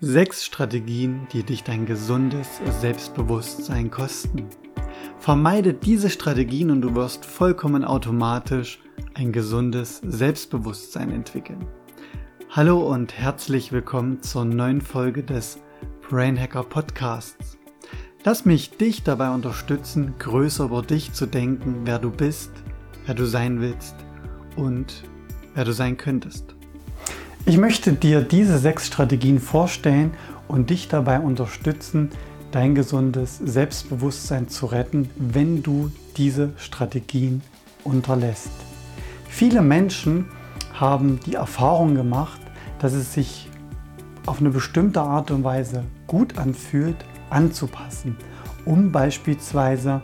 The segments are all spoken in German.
Sechs Strategien, die dich dein gesundes Selbstbewusstsein kosten. Vermeide diese Strategien und du wirst vollkommen automatisch ein gesundes Selbstbewusstsein entwickeln. Hallo und herzlich willkommen zur neuen Folge des Brain Hacker Podcasts. Lass mich dich dabei unterstützen, größer über dich zu denken, wer du bist, wer du sein willst und wer du sein könntest. Ich möchte dir diese sechs Strategien vorstellen und dich dabei unterstützen, dein gesundes Selbstbewusstsein zu retten, wenn du diese Strategien unterlässt. Viele Menschen haben die Erfahrung gemacht, dass es sich auf eine bestimmte Art und Weise gut anfühlt, anzupassen, um beispielsweise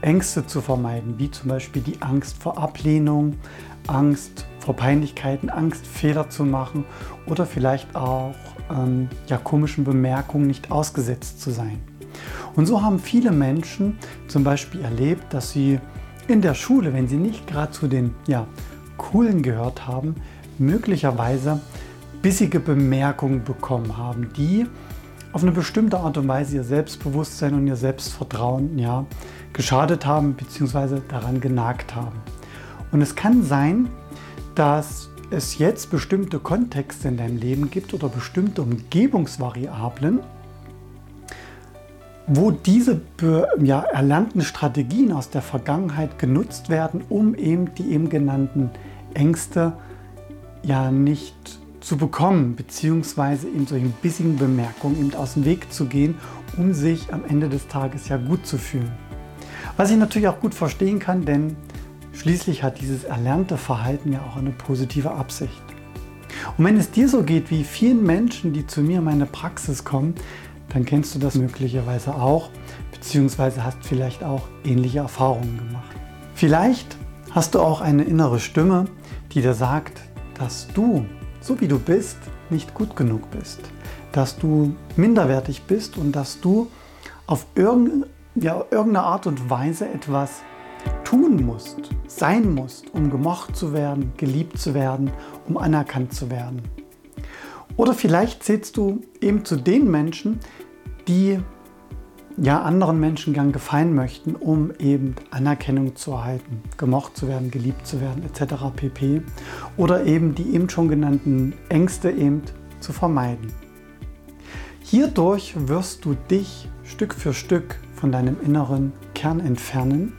Ängste zu vermeiden, wie zum Beispiel die Angst vor Ablehnung, Angst vor Peinlichkeiten, Angst, Fehler zu machen oder vielleicht auch ähm, ja, komischen Bemerkungen nicht ausgesetzt zu sein. Und so haben viele Menschen zum Beispiel erlebt, dass sie in der Schule, wenn sie nicht gerade zu den ja, Coolen gehört haben, möglicherweise bissige Bemerkungen bekommen haben, die auf eine bestimmte Art und Weise ihr Selbstbewusstsein und ihr Selbstvertrauen ja, geschadet haben bzw. daran genagt haben. Und es kann sein, dass es jetzt bestimmte Kontexte in deinem Leben gibt oder bestimmte Umgebungsvariablen, wo diese ja, erlernten Strategien aus der Vergangenheit genutzt werden, um eben die eben genannten Ängste ja nicht zu bekommen, beziehungsweise in solchen bissigen Bemerkungen eben aus dem Weg zu gehen, um sich am Ende des Tages ja gut zu fühlen. Was ich natürlich auch gut verstehen kann, denn Schließlich hat dieses erlernte Verhalten ja auch eine positive Absicht. Und wenn es dir so geht wie vielen Menschen, die zu mir in meine Praxis kommen, dann kennst du das möglicherweise auch, beziehungsweise hast vielleicht auch ähnliche Erfahrungen gemacht. Vielleicht hast du auch eine innere Stimme, die dir sagt, dass du, so wie du bist, nicht gut genug bist, dass du minderwertig bist und dass du auf irgendeine, Art und Weise etwas tun musst, sein musst, um gemocht zu werden, geliebt zu werden, um anerkannt zu werden. Oder vielleicht zählst du eben zu den Menschen, die ja anderen Menschen gern gefallen möchten, um eben Anerkennung zu erhalten, gemocht zu werden, geliebt zu werden, etc. pp. Oder eben die eben schon genannten Ängste eben zu vermeiden. Hierdurch wirst du dich Stück für Stück von deinem inneren Kern entfernen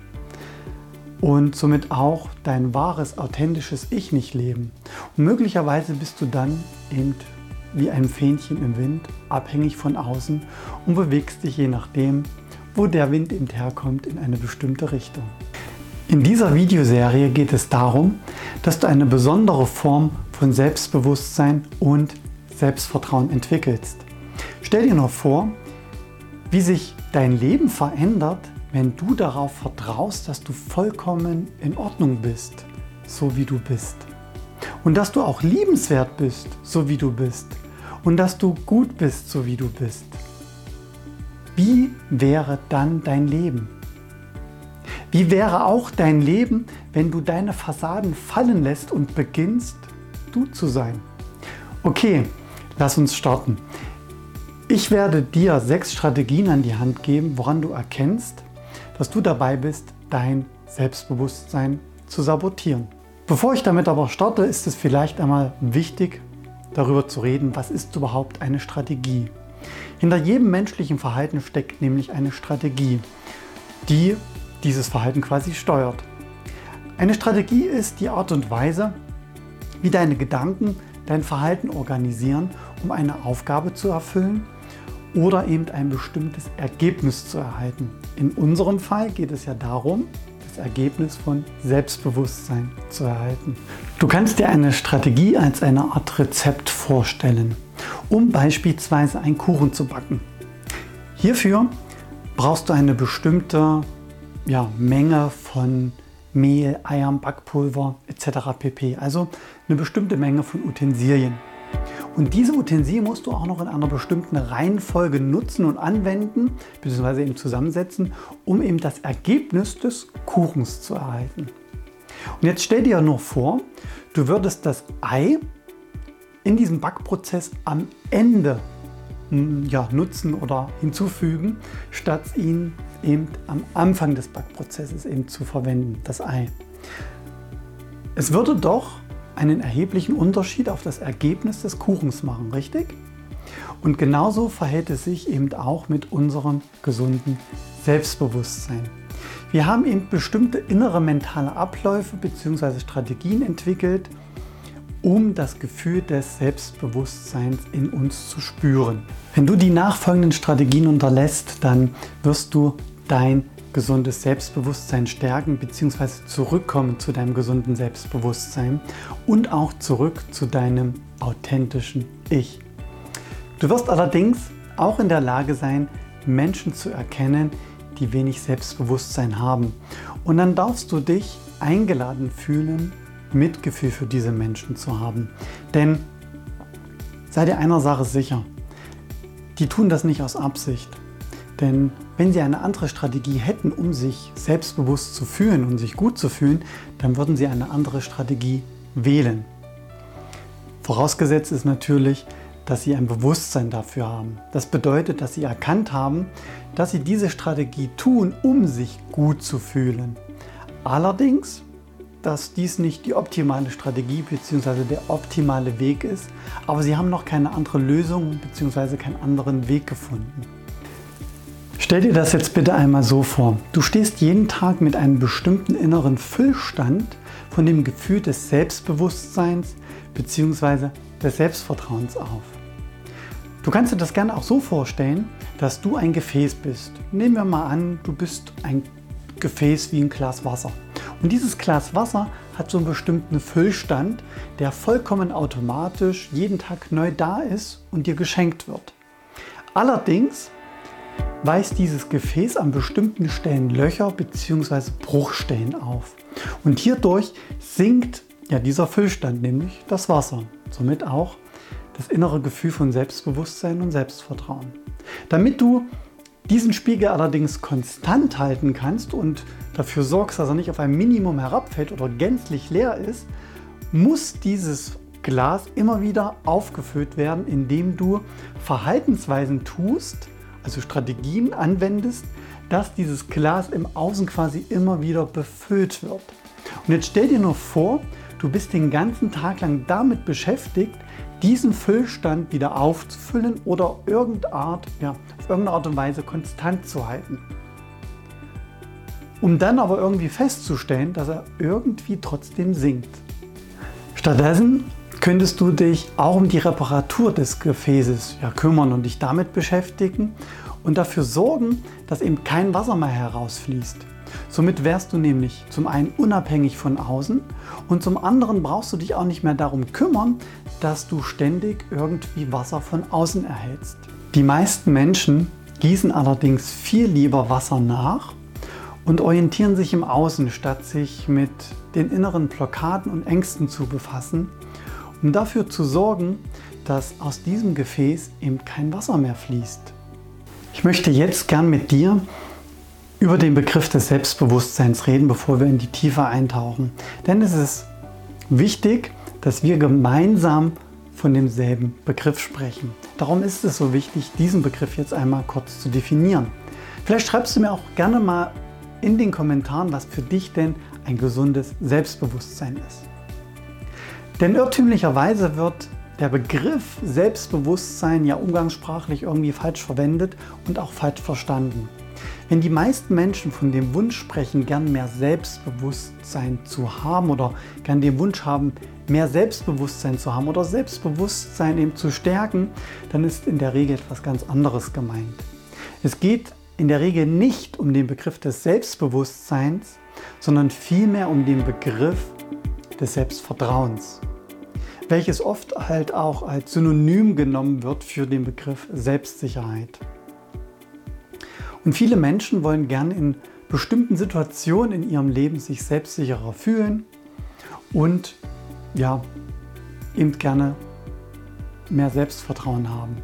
und somit auch dein wahres, authentisches Ich nicht leben. Und möglicherweise bist du dann eben wie ein Fähnchen im Wind, abhängig von außen und bewegst dich je nachdem, wo der Wind eben herkommt, in eine bestimmte Richtung. In dieser Videoserie geht es darum, dass du eine besondere Form von Selbstbewusstsein und Selbstvertrauen entwickelst. Stell dir noch vor, wie sich dein Leben verändert, wenn du darauf vertraust, dass du vollkommen in Ordnung bist, so wie du bist. Und dass du auch liebenswert bist, so wie du bist. Und dass du gut bist, so wie du bist. Wie wäre dann dein Leben? Wie wäre auch dein Leben, wenn du deine Fassaden fallen lässt und beginnst, du zu sein? Okay, lass uns starten. Ich werde dir sechs Strategien an die Hand geben, woran du erkennst, dass du dabei bist, dein Selbstbewusstsein zu sabotieren. Bevor ich damit aber starte, ist es vielleicht einmal wichtig, darüber zu reden, was ist überhaupt eine Strategie. Hinter jedem menschlichen Verhalten steckt nämlich eine Strategie, die dieses Verhalten quasi steuert. Eine Strategie ist die Art und Weise, wie deine Gedanken dein Verhalten organisieren, um eine Aufgabe zu erfüllen oder eben ein bestimmtes Ergebnis zu erhalten. In unserem Fall geht es ja darum, das Ergebnis von Selbstbewusstsein zu erhalten. Du kannst dir eine Strategie als eine Art Rezept vorstellen, um beispielsweise einen Kuchen zu backen. Hierfür brauchst du eine bestimmte ja, Menge von Mehl, Eiern, Backpulver etc. pp. Also eine bestimmte Menge von Utensilien. Und diese Utensilien musst du auch noch in einer bestimmten Reihenfolge nutzen und anwenden, beziehungsweise eben zusammensetzen, um eben das Ergebnis des Kuchens zu erhalten. Und jetzt stell dir nur vor, du würdest das Ei in diesem Backprozess am Ende ja, nutzen oder hinzufügen, statt ihn eben am Anfang des Backprozesses eben zu verwenden, das Ei. Es würde doch einen erheblichen Unterschied auf das Ergebnis des Kuchens machen, richtig? Und genauso verhält es sich eben auch mit unserem gesunden Selbstbewusstsein. Wir haben eben bestimmte innere mentale Abläufe bzw. Strategien entwickelt, um das Gefühl des Selbstbewusstseins in uns zu spüren. Wenn du die nachfolgenden Strategien unterlässt, dann wirst du dein gesundes Selbstbewusstsein stärken bzw. zurückkommen zu deinem gesunden Selbstbewusstsein und auch zurück zu deinem authentischen Ich. Du wirst allerdings auch in der Lage sein, Menschen zu erkennen, die wenig Selbstbewusstsein haben. Und dann darfst du dich eingeladen fühlen, Mitgefühl für diese Menschen zu haben. Denn sei dir einer Sache sicher, die tun das nicht aus Absicht. Denn wenn sie eine andere Strategie hätten, um sich selbstbewusst zu fühlen und sich gut zu fühlen, dann würden sie eine andere Strategie wählen. Vorausgesetzt ist natürlich, dass sie ein Bewusstsein dafür haben. Das bedeutet, dass sie erkannt haben, dass sie diese Strategie tun, um sich gut zu fühlen. Allerdings dass dies nicht die optimale Strategie bzw. der optimale Weg ist, aber sie haben noch keine andere Lösung bzw. keinen anderen Weg gefunden. Stell dir das jetzt bitte einmal so vor. Du stehst jeden Tag mit einem bestimmten inneren Füllstand von dem Gefühl des Selbstbewusstseins bzw. des Selbstvertrauens auf. Du kannst dir das gerne auch so vorstellen, dass du ein Gefäß bist. Nehmen wir mal an, du bist ein Gefäß wie ein Glas Wasser. Und dieses Glas Wasser hat so einen bestimmten Füllstand, der vollkommen automatisch jeden Tag neu da ist und dir geschenkt wird. Allerdings weist dieses Gefäß an bestimmten Stellen Löcher bzw. Bruchstellen auf. Und hierdurch sinkt ja dieser Füllstand, nämlich das Wasser. Somit auch das innere Gefühl von Selbstbewusstsein und Selbstvertrauen. Damit du diesen Spiegel allerdings konstant halten kannst und dafür sorgst, dass er nicht auf ein Minimum herabfällt oder gänzlich leer ist, muss dieses Glas immer wieder aufgefüllt werden, indem du Verhaltensweisen tust, also Strategien anwendest, dass dieses Glas im Außen quasi immer wieder befüllt wird. Und jetzt stell dir nur vor, du bist den ganzen Tag lang damit beschäftigt, diesen Füllstand wieder aufzufüllen oder irgendeine Art, ja, auf irgendeine Art und Weise konstant zu halten. Um dann aber irgendwie festzustellen, dass er irgendwie trotzdem sinkt. Stattdessen könntest du dich auch um die Reparatur des Gefäßes ja, kümmern und dich damit beschäftigen und dafür sorgen, dass eben kein Wasser mehr herausfließt. Somit wärst du nämlich zum einen unabhängig von außen und zum anderen brauchst du dich auch nicht mehr darum kümmern, dass du ständig irgendwie Wasser von außen erhältst. Die meisten Menschen gießen allerdings viel lieber Wasser nach und orientieren sich im Außen, statt sich mit den inneren Blockaden und Ängsten zu befassen, um dafür zu sorgen, dass aus diesem Gefäß eben kein Wasser mehr fließt. Ich möchte jetzt gern mit dir über den Begriff des Selbstbewusstseins reden, bevor wir in die Tiefe eintauchen. Denn es ist wichtig, dass wir gemeinsam von demselben Begriff sprechen. Darum ist es so wichtig, diesen Begriff jetzt einmal kurz zu definieren. Vielleicht schreibst du mir auch gerne mal in den Kommentaren, was für dich denn ein gesundes Selbstbewusstsein ist. Denn irrtümlicherweise wird der Begriff Selbstbewusstsein ja umgangssprachlich irgendwie falsch verwendet und auch falsch verstanden. Wenn die meisten Menschen von dem Wunsch sprechen, gern mehr Selbstbewusstsein zu haben oder gern den Wunsch haben, mehr Selbstbewusstsein zu haben oder Selbstbewusstsein eben zu stärken, dann ist in der Regel etwas ganz anderes gemeint. Es geht in der Regel nicht um den Begriff des Selbstbewusstseins, sondern vielmehr um den Begriff des Selbstvertrauens, welches oft halt auch als Synonym genommen wird für den Begriff Selbstsicherheit. Und viele Menschen wollen gern in bestimmten Situationen in ihrem Leben sich selbstsicherer fühlen und ja, eben gerne mehr Selbstvertrauen haben.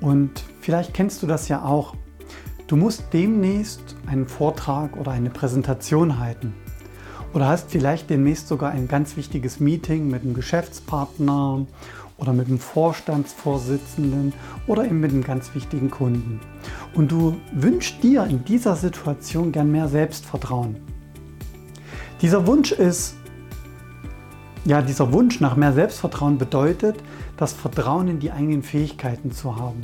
Und vielleicht kennst du das ja auch. Du musst demnächst einen Vortrag oder eine Präsentation halten. Oder hast vielleicht demnächst sogar ein ganz wichtiges Meeting mit einem Geschäftspartner oder mit dem Vorstandsvorsitzenden oder eben mit einem ganz wichtigen Kunden. Und du wünschst dir in dieser Situation gern mehr Selbstvertrauen. Dieser Wunsch ist, ja, dieser Wunsch nach mehr Selbstvertrauen bedeutet, das Vertrauen in die eigenen Fähigkeiten zu haben.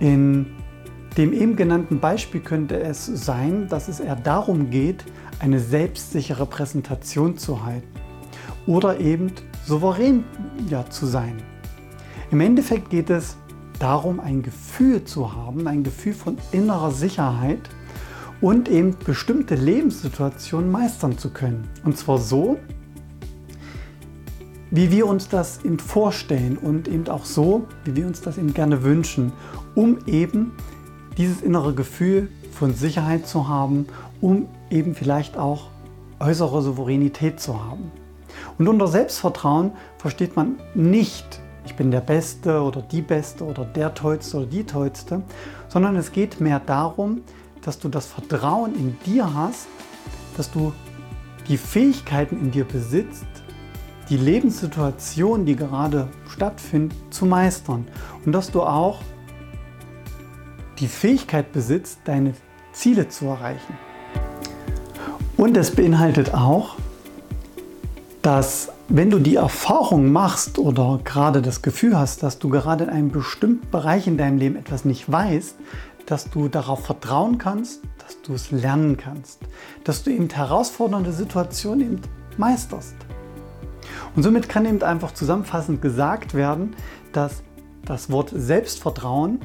In dem eben genannten Beispiel könnte es sein, dass es eher darum geht, eine selbstsichere Präsentation zu halten oder eben souverän ja, zu sein. Im Endeffekt geht es darum, ein Gefühl zu haben, ein Gefühl von innerer Sicherheit und eben bestimmte Lebenssituationen meistern zu können. Und zwar so, wie wir uns das eben vorstellen und eben auch so, wie wir uns das eben gerne wünschen, um eben dieses innere Gefühl von Sicherheit zu haben, um eben vielleicht auch äußere Souveränität zu haben. Und unter Selbstvertrauen versteht man nicht, ich bin der Beste oder die Beste oder der Tollste oder die Tollste, sondern es geht mehr darum, dass du das Vertrauen in dir hast, dass du die Fähigkeiten in dir besitzt, die Lebenssituation, die gerade stattfindet, zu meistern. Und dass du auch die Fähigkeit besitzt, deine Ziele zu erreichen. Und es beinhaltet auch, dass wenn du die Erfahrung machst oder gerade das Gefühl hast, dass du gerade in einem bestimmten Bereich in deinem Leben etwas nicht weißt, dass du darauf vertrauen kannst, dass du es lernen kannst, dass du eben herausfordernde Situationen eben meisterst. Und somit kann eben einfach zusammenfassend gesagt werden, dass das Wort Selbstvertrauen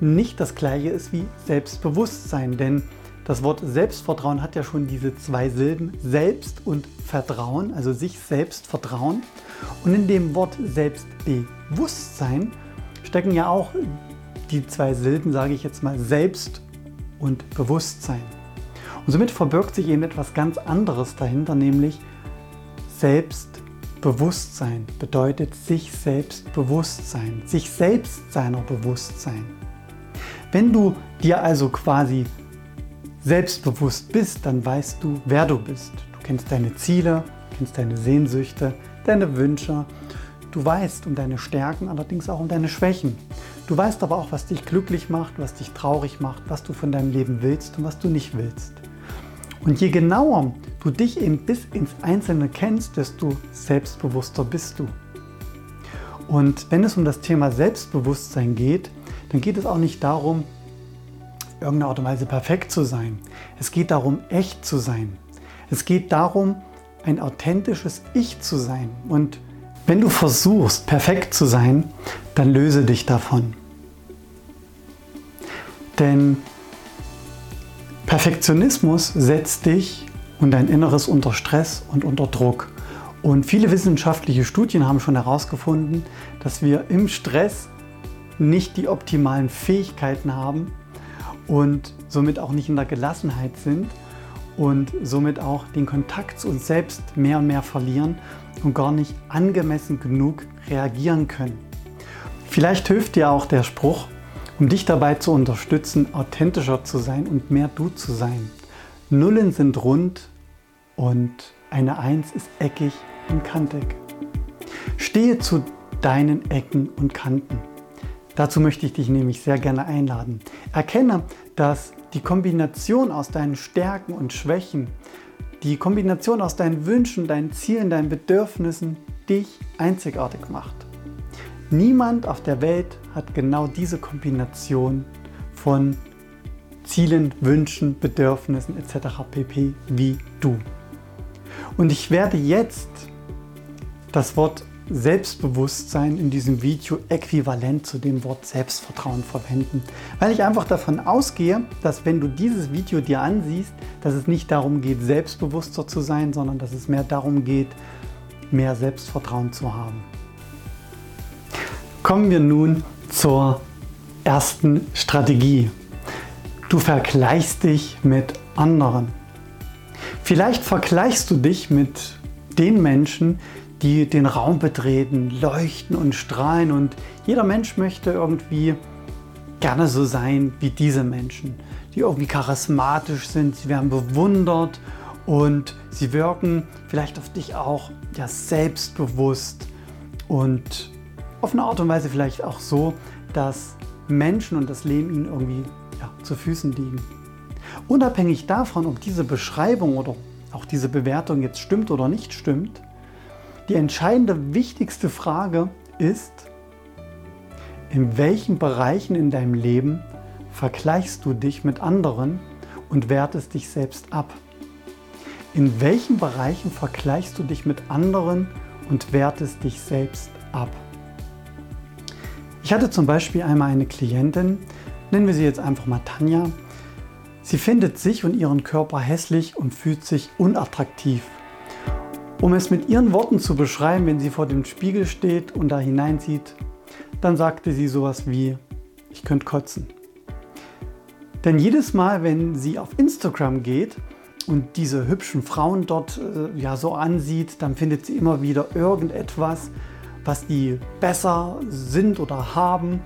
nicht das gleiche ist wie Selbstbewusstsein, denn das Wort Selbstvertrauen hat ja schon diese zwei Silben Selbst und Vertrauen, also sich selbst vertrauen. Und in dem Wort Selbstbewusstsein stecken ja auch die zwei Silben, sage ich jetzt mal, Selbst und Bewusstsein. Und somit verbirgt sich eben etwas ganz anderes dahinter, nämlich Selbstbewusstsein bedeutet sich selbst bewusst sich selbst seiner bewusst sein. Wenn du dir also quasi selbstbewusst bist, dann weißt du, wer du bist. Du kennst deine Ziele, kennst deine Sehnsüchte, deine Wünsche. Du weißt um deine Stärken, allerdings auch um deine Schwächen. Du weißt aber auch, was dich glücklich macht, was dich traurig macht, was du von deinem Leben willst und was du nicht willst. Und je genauer du dich eben bis ins Einzelne kennst, desto selbstbewusster bist du. Und wenn es um das Thema Selbstbewusstsein geht, dann geht es auch nicht darum, irgendeiner Art und Weise perfekt zu sein. Es geht darum, echt zu sein. Es geht darum, ein authentisches Ich zu sein. Und wenn du versuchst, perfekt zu sein, dann löse dich davon. Denn Perfektionismus setzt dich und dein Inneres unter Stress und unter Druck. Und viele wissenschaftliche Studien haben schon herausgefunden, dass wir im Stress nicht die optimalen Fähigkeiten haben, und somit auch nicht in der Gelassenheit sind und somit auch den Kontakt zu uns selbst mehr und mehr verlieren und gar nicht angemessen genug reagieren können. Vielleicht hilft dir auch der Spruch, um dich dabei zu unterstützen, authentischer zu sein und mehr du zu sein. Nullen sind rund und eine Eins ist eckig und kantig. Stehe zu deinen Ecken und Kanten. Dazu möchte ich dich nämlich sehr gerne einladen. Erkenne, dass die Kombination aus deinen Stärken und Schwächen, die Kombination aus deinen Wünschen, deinen Zielen, deinen Bedürfnissen dich einzigartig macht. Niemand auf der Welt hat genau diese Kombination von Zielen, Wünschen, Bedürfnissen etc. pp. wie du. Und ich werde jetzt das Wort Selbstbewusstsein in diesem Video äquivalent zu dem Wort Selbstvertrauen verwenden, weil ich einfach davon ausgehe, dass wenn du dieses Video dir ansiehst, dass es nicht darum geht, selbstbewusster zu sein, sondern dass es mehr darum geht, mehr Selbstvertrauen zu haben. Kommen wir nun zur ersten Strategie. Du vergleichst dich mit anderen. Vielleicht vergleichst du dich mit den Menschen, die den Raum betreten, leuchten und strahlen. Und jeder Mensch möchte irgendwie gerne so sein wie diese Menschen, die irgendwie charismatisch sind, sie werden bewundert und sie wirken vielleicht auf dich auch ja, selbstbewusst und auf eine Art und Weise vielleicht auch so, dass Menschen und das Leben ihnen irgendwie ja, zu Füßen liegen. Unabhängig davon, ob diese Beschreibung oder auch diese Bewertung jetzt stimmt oder nicht stimmt, die entscheidende, wichtigste Frage ist, in welchen Bereichen in deinem Leben vergleichst du dich mit anderen und wertest dich selbst ab? In welchen Bereichen vergleichst du dich mit anderen und wertest dich selbst ab? Ich hatte zum Beispiel einmal eine Klientin, nennen wir sie jetzt einfach mal Tanja. Sie findet sich und ihren Körper hässlich und fühlt sich unattraktiv. Um es mit ihren Worten zu beschreiben, wenn sie vor dem Spiegel steht und da hineinsieht, dann sagte sie sowas wie, ich könnte kotzen. Denn jedes Mal, wenn sie auf Instagram geht und diese hübschen Frauen dort äh, ja so ansieht, dann findet sie immer wieder irgendetwas, was die besser sind oder haben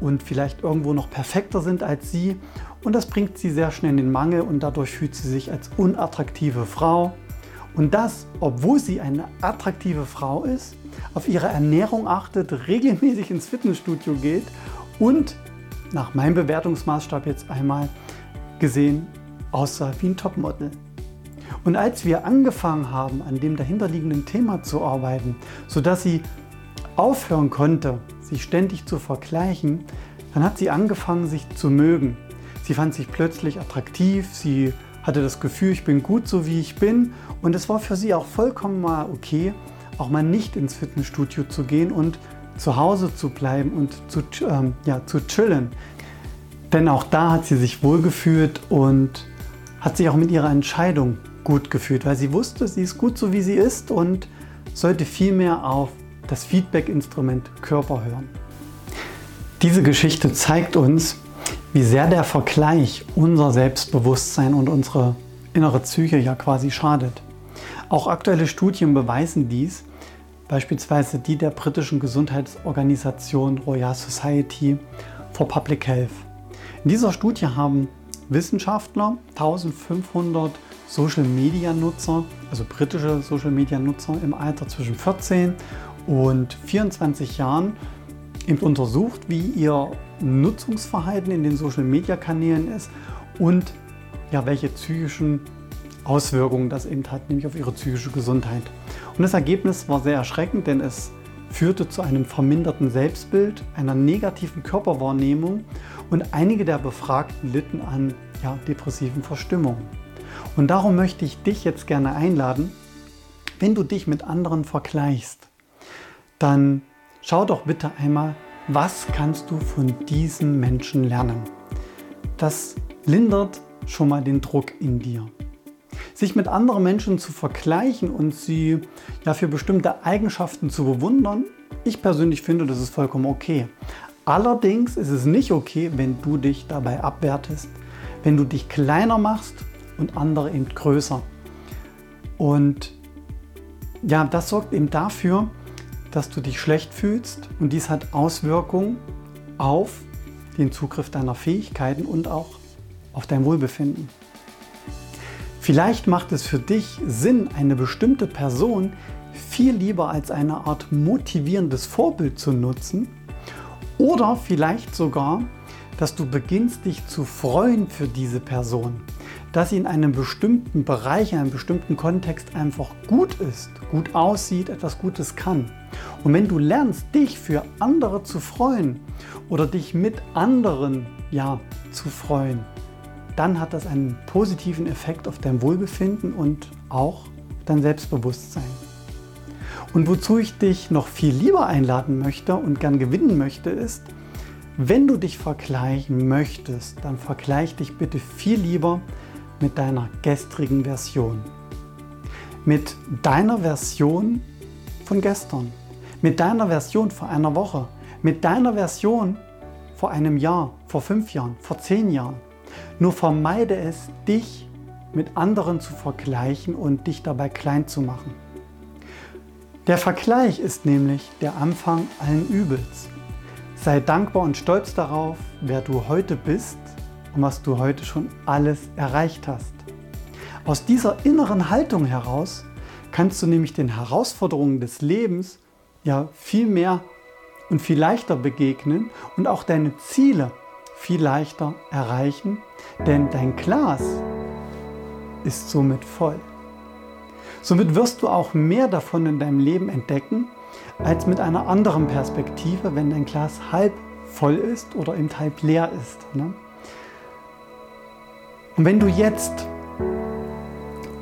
und vielleicht irgendwo noch perfekter sind als sie. Und das bringt sie sehr schnell in den Mangel und dadurch fühlt sie sich als unattraktive Frau. Und das, obwohl sie eine attraktive Frau ist, auf ihre Ernährung achtet, regelmäßig ins Fitnessstudio geht und nach meinem Bewertungsmaßstab jetzt einmal gesehen aussah wie ein Topmodel. Und als wir angefangen haben, an dem dahinterliegenden Thema zu arbeiten, sodass sie aufhören konnte, sich ständig zu vergleichen, dann hat sie angefangen, sich zu mögen. Sie fand sich plötzlich attraktiv, sie hatte das Gefühl, ich bin gut so wie ich bin und es war für sie auch vollkommen mal okay, auch mal nicht ins Fitnessstudio zu gehen und zu Hause zu bleiben und zu, ähm, ja, zu chillen. Denn auch da hat sie sich wohlgefühlt und hat sich auch mit ihrer Entscheidung gut gefühlt, weil sie wusste, sie ist gut so wie sie ist und sollte vielmehr auf das Feedback-Instrument Körper hören. Diese Geschichte zeigt uns, wie sehr der Vergleich unser Selbstbewusstsein und unsere innere Psyche ja quasi schadet. Auch aktuelle Studien beweisen dies, beispielsweise die der britischen Gesundheitsorganisation Royal Society for Public Health. In dieser Studie haben Wissenschaftler 1500 Social Media Nutzer, also britische Social Media Nutzer im Alter zwischen 14 und 24 Jahren eben untersucht, wie ihr Nutzungsverhalten in den Social Media Kanälen ist und ja, welche psychischen Auswirkungen das eben hat, nämlich auf ihre psychische Gesundheit. Und das Ergebnis war sehr erschreckend, denn es führte zu einem verminderten Selbstbild, einer negativen Körperwahrnehmung und einige der Befragten litten an ja, depressiven Verstimmungen. Und darum möchte ich dich jetzt gerne einladen, wenn du dich mit anderen vergleichst, dann schau doch bitte einmal, was kannst du von diesen Menschen lernen. Das lindert schon mal den Druck in dir. Sich mit anderen Menschen zu vergleichen und sie ja für bestimmte Eigenschaften zu bewundern, ich persönlich finde, das ist vollkommen okay. Allerdings ist es nicht okay, wenn du dich dabei abwertest, wenn du dich kleiner machst und andere eben größer. Und ja, das sorgt eben dafür, dass du dich schlecht fühlst und dies hat Auswirkungen auf den Zugriff deiner Fähigkeiten und auch auf dein Wohlbefinden. Vielleicht macht es für dich Sinn, eine bestimmte Person viel lieber als eine Art motivierendes Vorbild zu nutzen oder vielleicht sogar, dass du beginnst dich zu freuen für diese Person dass sie in einem bestimmten Bereich, in einem bestimmten Kontext einfach gut ist, gut aussieht, etwas Gutes kann. Und wenn du lernst, dich für andere zu freuen oder dich mit anderen ja, zu freuen, dann hat das einen positiven Effekt auf dein Wohlbefinden und auch dein Selbstbewusstsein. Und wozu ich dich noch viel lieber einladen möchte und gern gewinnen möchte, ist, wenn du dich vergleichen möchtest, dann vergleich dich bitte viel lieber mit deiner gestrigen Version. Mit deiner Version von gestern. Mit deiner Version vor einer Woche. Mit deiner Version vor einem Jahr, vor fünf Jahren, vor zehn Jahren. Nur vermeide es, dich mit anderen zu vergleichen und dich dabei klein zu machen. Der Vergleich ist nämlich der Anfang allen Übels. Sei dankbar und stolz darauf, wer du heute bist und was du heute schon alles erreicht hast. Aus dieser inneren Haltung heraus kannst du nämlich den Herausforderungen des Lebens ja viel mehr und viel leichter begegnen und auch deine Ziele viel leichter erreichen, denn dein Glas ist somit voll. Somit wirst du auch mehr davon in deinem Leben entdecken, als mit einer anderen Perspektive, wenn dein Glas halb voll ist oder eben halb leer ist. Ne? Und wenn du jetzt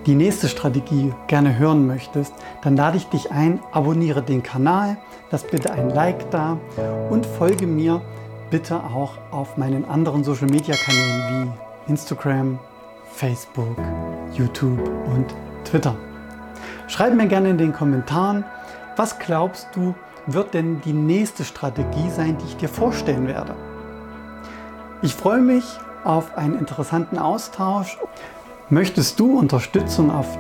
die nächste Strategie gerne hören möchtest, dann lade ich dich ein, abonniere den Kanal, lass bitte ein Like da und folge mir bitte auch auf meinen anderen Social Media Kanälen wie Instagram, Facebook, YouTube und Twitter. Schreib mir gerne in den Kommentaren, was glaubst du, wird denn die nächste Strategie sein, die ich dir vorstellen werde? Ich freue mich auf einen interessanten Austausch. Möchtest du Unterstützung auf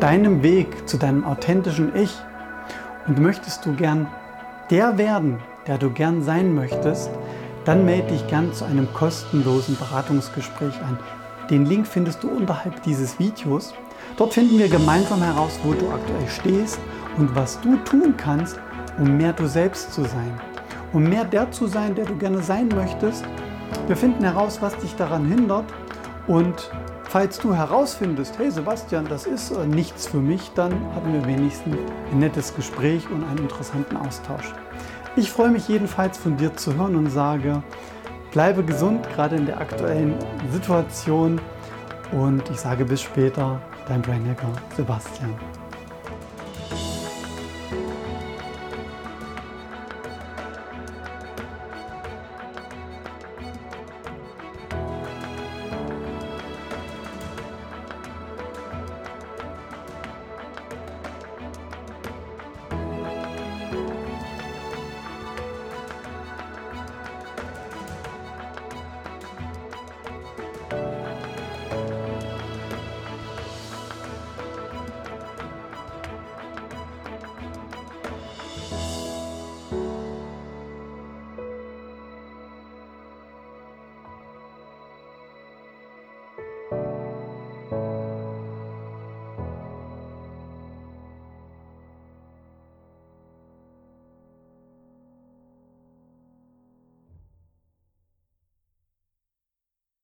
deinem Weg zu deinem authentischen Ich und möchtest du gern der werden, der du gern sein möchtest, dann melde dich gern zu einem kostenlosen Beratungsgespräch an. Den Link findest du unterhalb dieses Videos. Dort finden wir gemeinsam heraus, wo du aktuell stehst und was du tun kannst, um mehr du selbst zu sein. Um mehr der zu sein, der du gerne sein möchtest. Wir finden heraus, was dich daran hindert. Und falls du herausfindest, hey Sebastian, das ist äh, nichts für mich, dann haben wir wenigstens ein nettes Gespräch und einen interessanten Austausch. Ich freue mich jedenfalls von dir zu hören und sage, bleibe gesund, gerade in der aktuellen Situation. Und ich sage bis später, dein Brainhacker Sebastian.